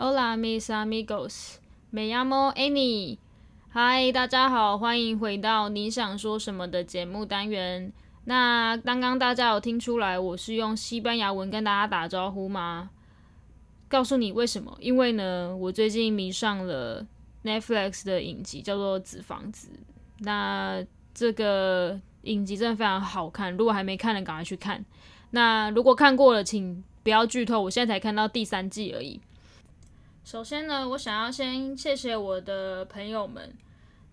Hola, mis amigos. Me llamo Annie. 嗨，大家好，欢迎回到你想说什么的节目单元。那刚刚大家有听出来我是用西班牙文跟大家打招呼吗？告诉你为什么？因为呢，我最近迷上了 Netflix 的影集，叫做《纸房子》。那这个影集真的非常好看，如果还没看的，赶快去看。那如果看过了，请不要剧透。我现在才看到第三季而已。首先呢，我想要先谢谢我的朋友们，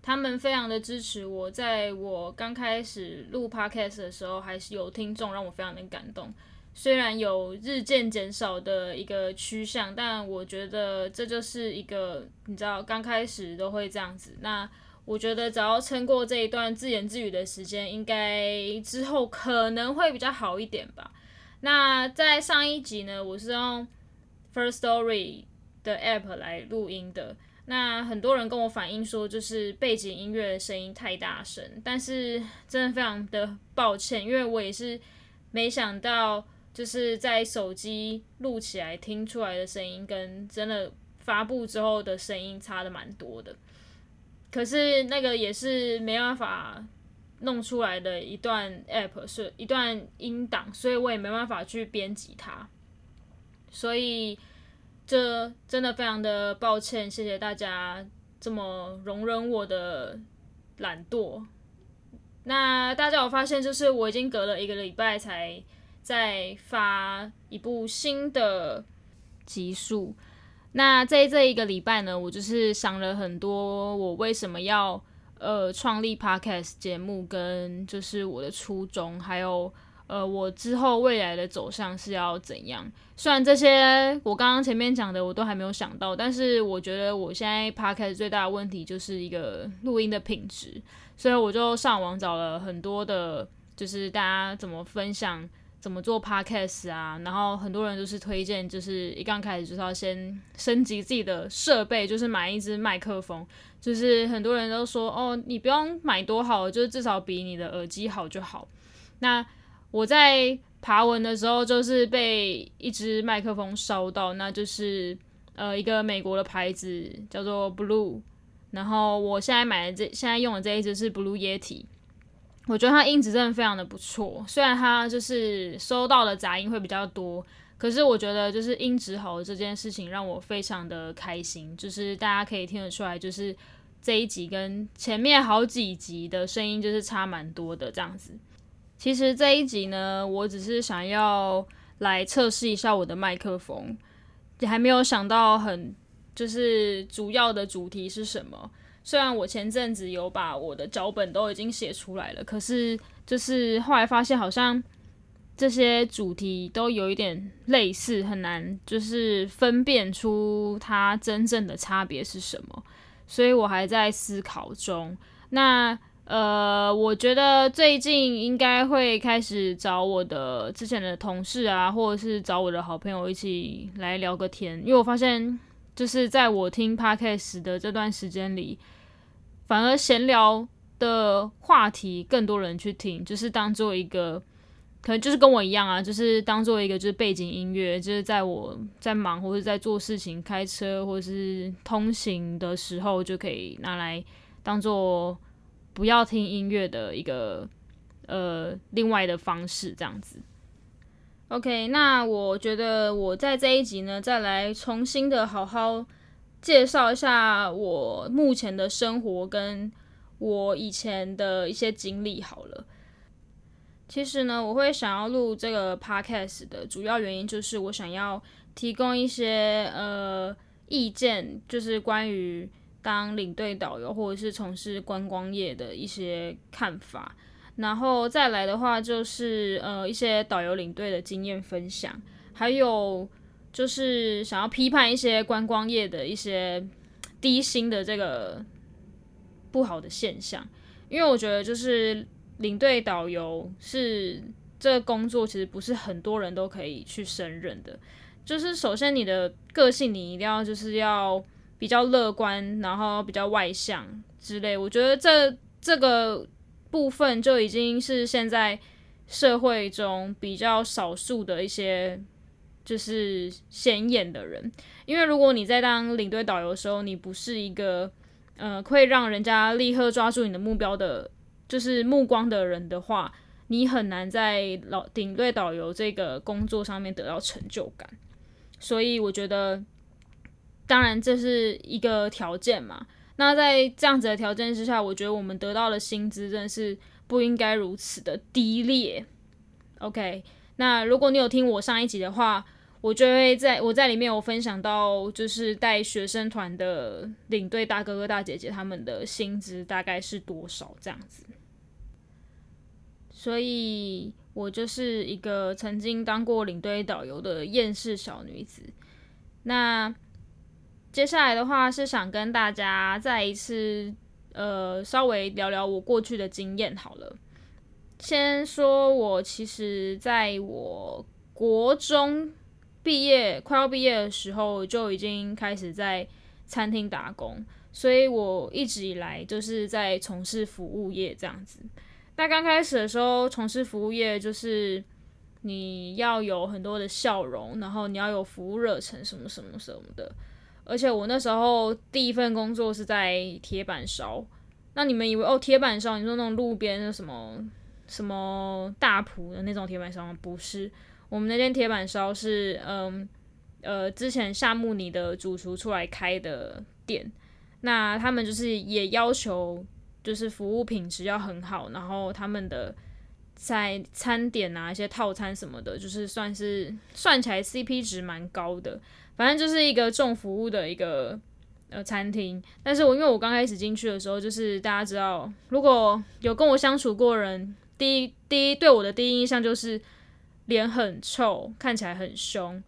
他们非常的支持我。在我刚开始录 podcast 的时候，还是有听众，让我非常的感动。虽然有日渐减少的一个趋向，但我觉得这就是一个你知道，刚开始都会这样子。那我觉得只要撑过这一段自言自语的时间，应该之后可能会比较好一点吧。那在上一集呢，我是用 First Story 的 app 来录音的。那很多人跟我反映说，就是背景音乐的声音太大声，但是真的非常的抱歉，因为我也是没想到。就是在手机录起来听出来的声音，跟真的发布之后的声音差的蛮多的。可是那个也是没办法弄出来的一段 app 是一段音档，所以我也没办法去编辑它。所以这真的非常的抱歉，谢谢大家这么容忍我的懒惰。那大家有发现，就是我已经隔了一个礼拜才。再发一部新的集数。那在这一个礼拜呢，我就是想了很多，我为什么要呃创立 podcast 节目，跟就是我的初衷，还有呃我之后未来的走向是要怎样。虽然这些我刚刚前面讲的我都还没有想到，但是我觉得我现在 podcast 最大的问题就是一个录音的品质，所以我就上网找了很多的，就是大家怎么分享。怎么做 podcast 啊？然后很多人都是推荐，就是一刚开始就是要先升级自己的设备，就是买一支麦克风。就是很多人都说，哦，你不用买多好，就是至少比你的耳机好就好。那我在爬文的时候，就是被一只麦克风烧到，那就是呃一个美国的牌子叫做 Blue。然后我现在买的这现在用的这一只是 Blue Yeti。我觉得它音质真的非常的不错，虽然它就是收到的杂音会比较多，可是我觉得就是音质好这件事情让我非常的开心，就是大家可以听得出来，就是这一集跟前面好几集的声音就是差蛮多的这样子。其实这一集呢，我只是想要来测试一下我的麦克风，也还没有想到很就是主要的主题是什么。虽然我前阵子有把我的脚本都已经写出来了，可是就是后来发现好像这些主题都有一点类似，很难就是分辨出它真正的差别是什么，所以我还在思考中。那呃，我觉得最近应该会开始找我的之前的同事啊，或者是找我的好朋友一起来聊个天，因为我发现就是在我听 podcast 的这段时间里。反而闲聊的话题更多人去听，就是当做一个，可能就是跟我一样啊，就是当做一个就是背景音乐，就是在我在忙或者在做事情、开车或者是通行的时候，就可以拿来当做不要听音乐的一个呃另外的方式，这样子。OK，那我觉得我在这一集呢，再来重新的好好。介绍一下我目前的生活跟我以前的一些经历好了。其实呢，我会想要录这个 podcast 的主要原因就是我想要提供一些呃意见，就是关于当领队导游或者是从事观光业的一些看法。然后再来的话，就是呃一些导游领队的经验分享，还有。就是想要批判一些观光业的一些低薪的这个不好的现象，因为我觉得就是领队导游是这个工作，其实不是很多人都可以去胜任的。就是首先你的个性，你一定要就是要比较乐观，然后比较外向之类。我觉得这这个部分就已经是现在社会中比较少数的一些。就是显眼的人，因为如果你在当领队导游的时候，你不是一个呃会让人家立刻抓住你的目标的，就是目光的人的话，你很难在老领队导游这个工作上面得到成就感。所以我觉得，当然这是一个条件嘛。那在这样子的条件之下，我觉得我们得到的薪资真的是不应该如此的低劣。OK，那如果你有听我上一集的话。我就会在我在里面有分享到，就是带学生团的领队大哥哥大姐姐他们的薪资大概是多少这样子，所以我就是一个曾经当过领队导游的厌世小女子。那接下来的话是想跟大家再一次呃稍微聊聊我过去的经验好了。先说我其实在我国中。毕业快要毕业的时候，就已经开始在餐厅打工，所以我一直以来就是在从事服务业这样子。那刚开始的时候，从事服务业就是你要有很多的笑容，然后你要有服务热忱，什么什么什么的。而且我那时候第一份工作是在铁板烧。那你们以为哦，铁板烧，你说那种路边的什么什么大埔的那种铁板烧吗？不是。我们那间铁板烧是，嗯，呃，之前夏目里的主厨出来开的店，那他们就是也要求，就是服务品质要很好，然后他们的在餐点啊一些套餐什么的，就是算是算起来 CP 值蛮高的，反正就是一个重服务的一个呃餐厅。但是我因为我刚开始进去的时候，就是大家知道，如果有跟我相处过人，第一第一对我的第一印象就是。脸很臭，看起来很凶，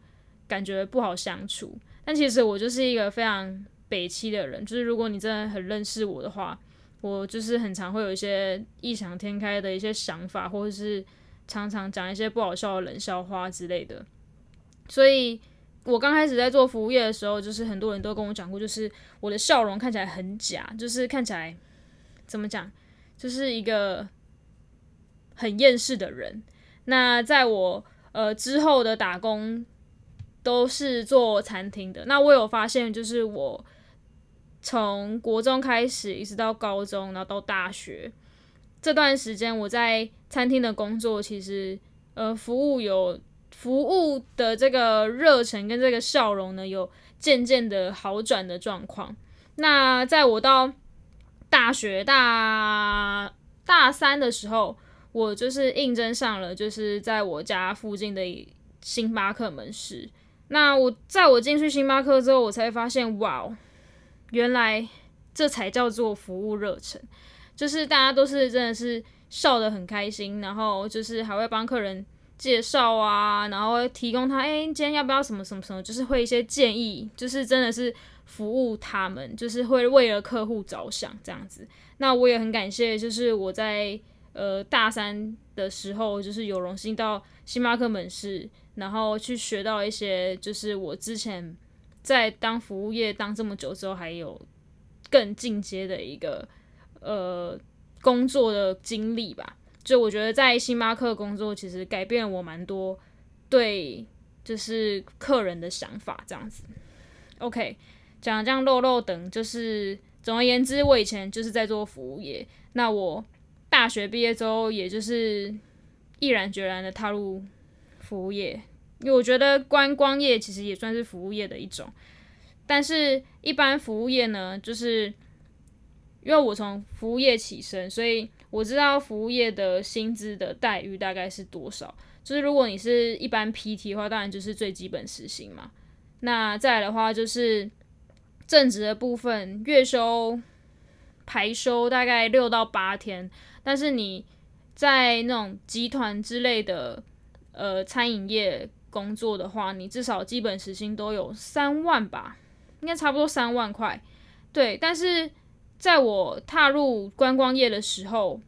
感觉不好相处。但其实我就是一个非常北七的人，就是如果你真的很认识我的话，我就是很常会有一些异想天开的一些想法，或者是常常讲一些不好笑的冷笑话之类的。所以我刚开始在做服务业的时候，就是很多人都跟我讲过，就是我的笑容看起来很假，就是看起来怎么讲，就是一个很厌世的人。那在我呃之后的打工都是做餐厅的。那我有发现，就是我从国中开始一直到高中，然后到大学这段时间，我在餐厅的工作，其实呃服务有服务的这个热忱跟这个笑容呢，有渐渐的好转的状况。那在我到大学大大三的时候。我就是应征上了，就是在我家附近的星巴克门市。那我在我进去星巴克之后，我才发现，哇，原来这才叫做服务热忱，就是大家都是真的是笑得很开心，然后就是还会帮客人介绍啊，然后提供他，哎，今天要不要什么什么什么，就是会一些建议，就是真的是服务他们，就是会为了客户着想这样子。那我也很感谢，就是我在。呃，大三的时候，就是有荣幸到星巴克门市，然后去学到一些，就是我之前在当服务业当这么久之后，还有更进阶的一个呃工作的经历吧。就我觉得在星巴克工作，其实改变了我蛮多对就是客人的想法这样子。OK，讲这样漏漏等，就是总而言之，我以前就是在做服务业，那我。大学毕业之后，也就是毅然决然的踏入服务业，因为我觉得观光业其实也算是服务业的一种。但是，一般服务业呢，就是因为我从服务业起身，所以我知道服务业的薪资的待遇大概是多少。就是如果你是一般 PT 的话，当然就是最基本时薪嘛。那再来的话，就是正职的部分，月休排休大概六到八天。但是你在那种集团之类的呃餐饮业工作的话，你至少基本时薪都有三万吧，应该差不多三万块。对，但是在我踏入观光业的时候，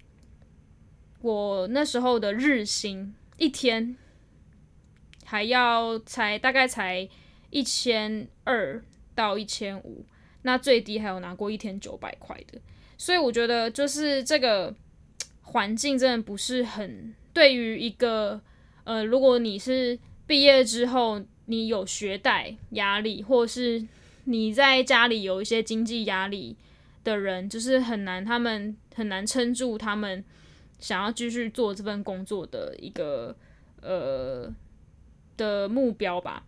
我那时候的日薪一天还要才大概才一千二到一千五，那最低还有拿过一天九百块的，所以我觉得就是这个。环境真的不是很对于一个呃，如果你是毕业之后你有学贷压力，或是你在家里有一些经济压力的人，就是很难，他们很难撑住他们想要继续做这份工作的一个呃的目标吧。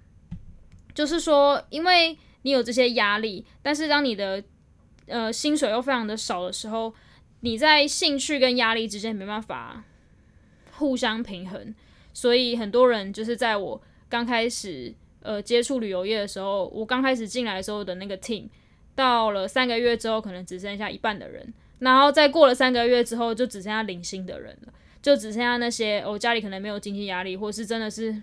就是说，因为你有这些压力，但是当你的呃薪水又非常的少的时候，你在兴趣跟压力之间没办法互相平衡，所以很多人就是在我刚开始呃接触旅游业的时候，我刚开始进来的时候的那个 team，到了三个月之后，可能只剩下一半的人，然后再过了三个月之后，就只剩下零星的人了，就只剩下那些我家里可能没有经济压力，或是真的是。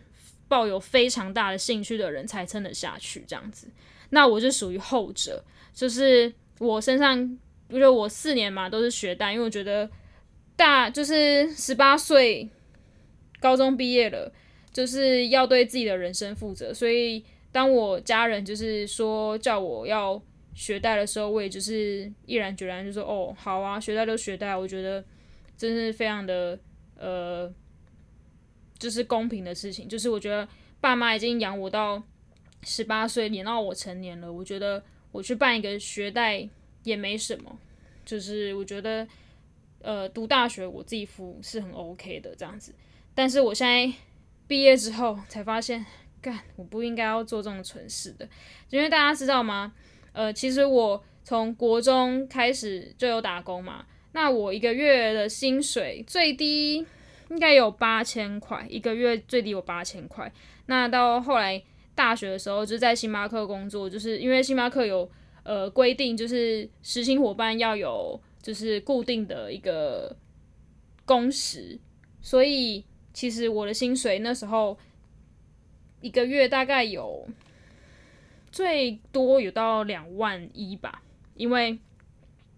抱有非常大的兴趣的人才撑得下去，这样子。那我是属于后者，就是我身上，不就我四年嘛都是学贷，因为我觉得大就是十八岁高中毕业了，就是要对自己的人生负责。所以当我家人就是说叫我要学贷的时候，我也就是毅然决然就说哦，好啊，学贷就学贷。我觉得真是非常的呃。就是公平的事情，就是我觉得爸妈已经养我到十八岁，养到我成年了，我觉得我去办一个学贷也没什么，就是我觉得呃读大学我自己付是很 OK 的这样子，但是我现在毕业之后才发现，干我不应该要做这种蠢事的，因为大家知道吗？呃，其实我从国中开始就有打工嘛，那我一个月的薪水最低。应该有八千块一个月，最低有八千块。那到后来大学的时候，就在星巴克工作，就是因为星巴克有呃规定，就是实习伙伴要有就是固定的一个工时，所以其实我的薪水那时候一个月大概有最多有到两万一吧，因为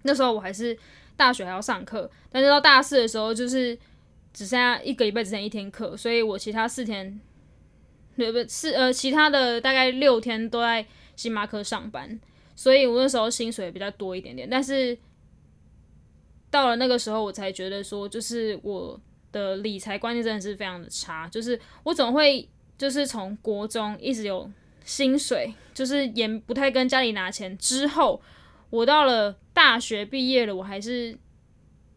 那时候我还是大学还要上课，但是到大四的时候就是。只剩下一个礼拜，只剩一天课，所以我其他四天，对不？是呃，其他的大概六天都在星巴克上班，所以我那时候薪水比较多一点点。但是到了那个时候，我才觉得说，就是我的理财观念真的是非常的差，就是我总会就是从国中一直有薪水，就是也不太跟家里拿钱，之后我到了大学毕业了，我还是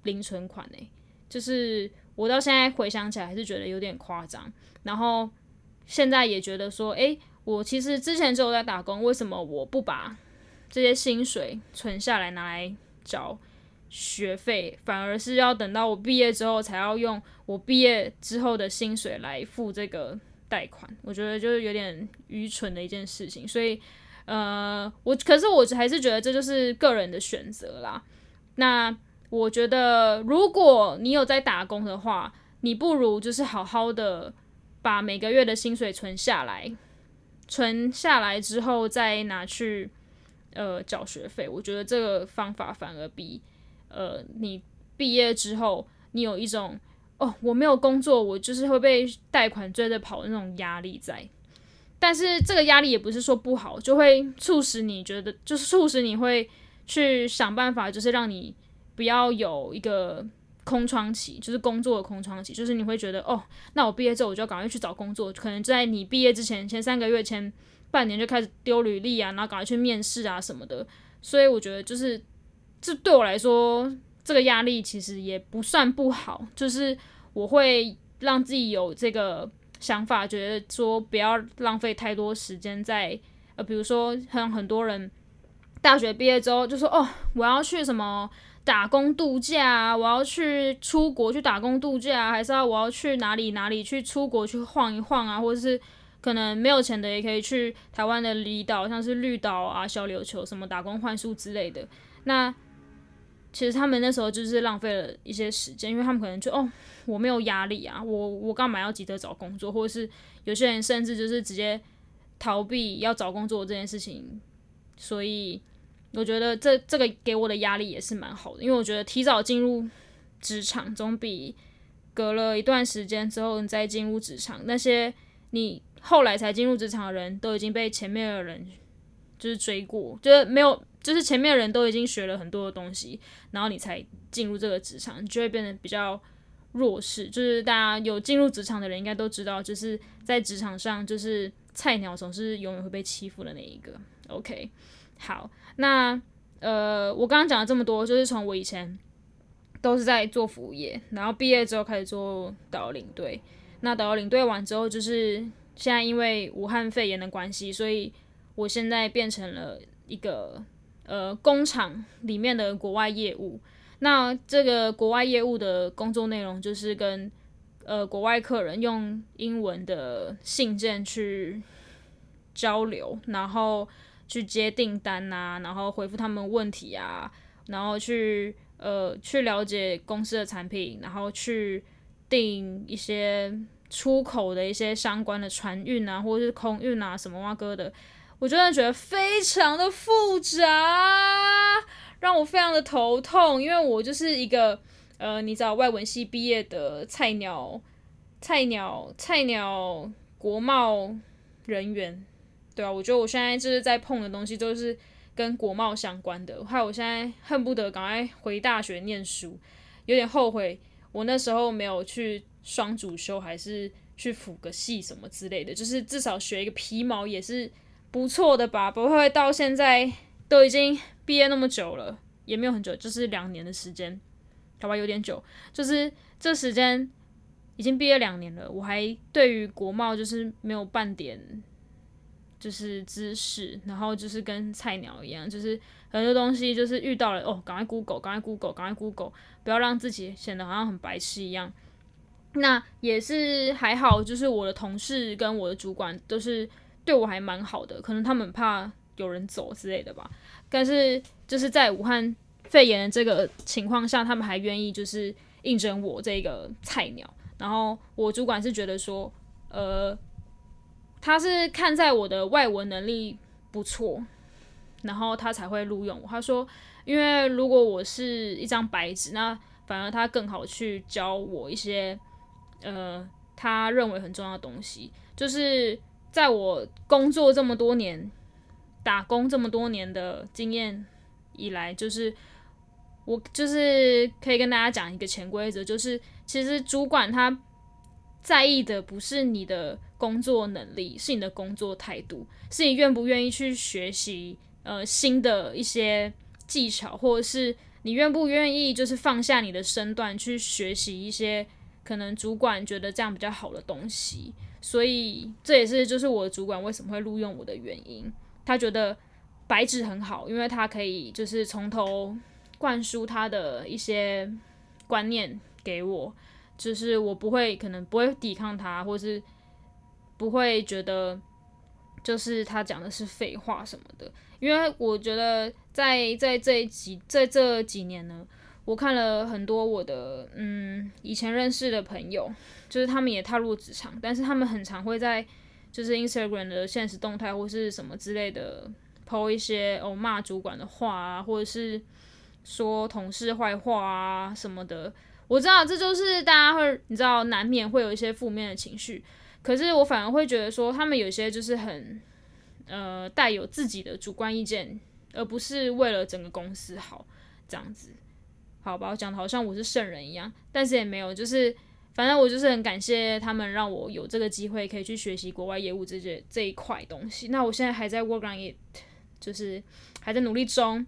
零存款呢，就是。我到现在回想起来还是觉得有点夸张，然后现在也觉得说，诶，我其实之前就有在打工，为什么我不把这些薪水存下来拿来交学费，反而是要等到我毕业之后才要用我毕业之后的薪水来付这个贷款？我觉得就是有点愚蠢的一件事情。所以，呃，我可是我还是觉得这就是个人的选择啦。那。我觉得，如果你有在打工的话，你不如就是好好的把每个月的薪水存下来，存下来之后再拿去呃缴学费。我觉得这个方法反而比呃你毕业之后你有一种哦我没有工作，我就是会被贷款追着跑的那种压力在。但是这个压力也不是说不好，就会促使你觉得，就是促使你会去想办法，就是让你。不要有一个空窗期，就是工作的空窗期，就是你会觉得哦，那我毕业之后我就要赶快去找工作，可能在你毕业之前前三个月、前半年就开始丢履历啊，然后赶快去面试啊什么的。所以我觉得就是这对我来说，这个压力其实也不算不好，就是我会让自己有这个想法，觉得说不要浪费太多时间在呃，比如说像很多人大学毕业之后就说哦，我要去什么。打工度假，我要去出国去打工度假，还是要我要去哪里哪里去出国去晃一晃啊？或者是可能没有钱的也可以去台湾的离岛，像是绿岛啊、小琉球什么打工换宿之类的。那其实他们那时候就是浪费了一些时间，因为他们可能就哦，我没有压力啊，我我干嘛要急着找工作？或者是有些人甚至就是直接逃避要找工作这件事情，所以。我觉得这这个给我的压力也是蛮好的，因为我觉得提早进入职场总比隔了一段时间之后你再进入职场，那些你后来才进入职场的人都已经被前面的人就是追过，就是没有，就是前面的人都已经学了很多的东西，然后你才进入这个职场，你就会变得比较弱势。就是大家有进入职场的人应该都知道，就是在职场上就是菜鸟总是永远会被欺负的那一个。OK，好，那呃，我刚刚讲了这么多，就是从我以前都是在做服务业，然后毕业之后开始做导游领队。那导游领队完之后，就是现在因为武汉肺炎的关系，所以我现在变成了一个呃工厂里面的国外业务。那这个国外业务的工作内容就是跟呃国外客人用英文的信件去交流，然后去接订单啊，然后回复他们问题啊，然后去呃去了解公司的产品，然后去订一些。出口的一些相关的船运啊，或者是空运啊，什么哇哥的，我真的觉得非常的复杂，让我非常的头痛。因为我就是一个呃，你知道外文系毕业的菜鸟，菜鸟菜鸟国贸人员，对啊，我觉得我现在就是在碰的东西都是跟国贸相关的，害我现在恨不得赶快回大学念书，有点后悔我那时候没有去。双主修还是去辅个系什么之类的，就是至少学一个皮毛也是不错的吧。不会到现在都已经毕业那么久了，也没有很久，就是两年的时间，好吧，有点久。就是这时间已经毕业两年了，我还对于国贸就是没有半点就是知识，然后就是跟菜鸟一样，就是很多东西就是遇到了哦，赶快 Google，赶快 Google，赶快 Google，不要让自己显得好像很白痴一样。那也是还好，就是我的同事跟我的主管都是对我还蛮好的，可能他们怕有人走之类的吧。但是就是在武汉肺炎的这个情况下，他们还愿意就是应征我这个菜鸟。然后我主管是觉得说，呃，他是看在我的外文能力不错，然后他才会录用我。他说，因为如果我是一张白纸，那反而他更好去教我一些。呃，他认为很重要的东西，就是在我工作这么多年、打工这么多年的经验以来，就是我就是可以跟大家讲一个潜规则，就是其实主管他在意的不是你的工作能力，是你的工作态度，是你愿不愿意去学习呃新的一些技巧，或者是你愿不愿意就是放下你的身段去学习一些。可能主管觉得这样比较好的东西，所以这也是就是我的主管为什么会录用我的原因。他觉得白纸很好，因为他可以就是从头灌输他的一些观念给我，就是我不会可能不会抵抗他，或是不会觉得就是他讲的是废话什么的。因为我觉得在在这几在这几年呢。我看了很多我的嗯以前认识的朋友，就是他们也踏入职场，但是他们很常会在就是 Instagram 的现实动态或是什么之类的抛一些哦骂主管的话啊，或者是说同事坏话啊什么的。我知道这就是大家会你知道难免会有一些负面的情绪，可是我反而会觉得说他们有些就是很呃带有自己的主观意见，而不是为了整个公司好这样子。好吧，讲的好像我是圣人一样，但是也没有，就是反正我就是很感谢他们让我有这个机会可以去学习国外业务这些这一块东西。那我现在还在 work on it，就是还在努力中。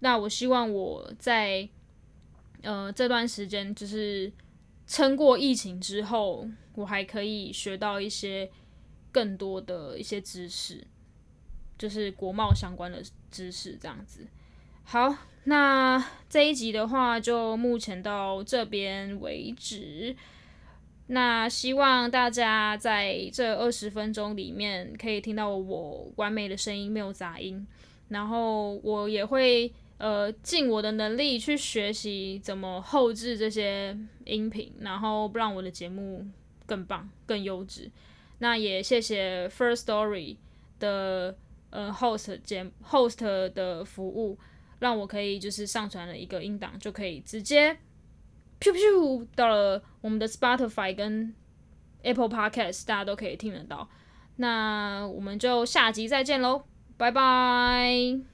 那我希望我在呃这段时间就是撑过疫情之后，我还可以学到一些更多的一些知识，就是国贸相关的知识这样子。好。那这一集的话，就目前到这边为止。那希望大家在这二十分钟里面可以听到我完美的声音，没有杂音。然后我也会呃尽我的能力去学习怎么后置这些音频，然后让我的节目更棒、更优质。那也谢谢 First Story 的呃 host 节 host 的服务。让我可以就是上传了一个音档，就可以直接噗噗到了我们的 Spotify 跟 Apple Podcast，大家都可以听得到。那我们就下集再见喽，拜拜。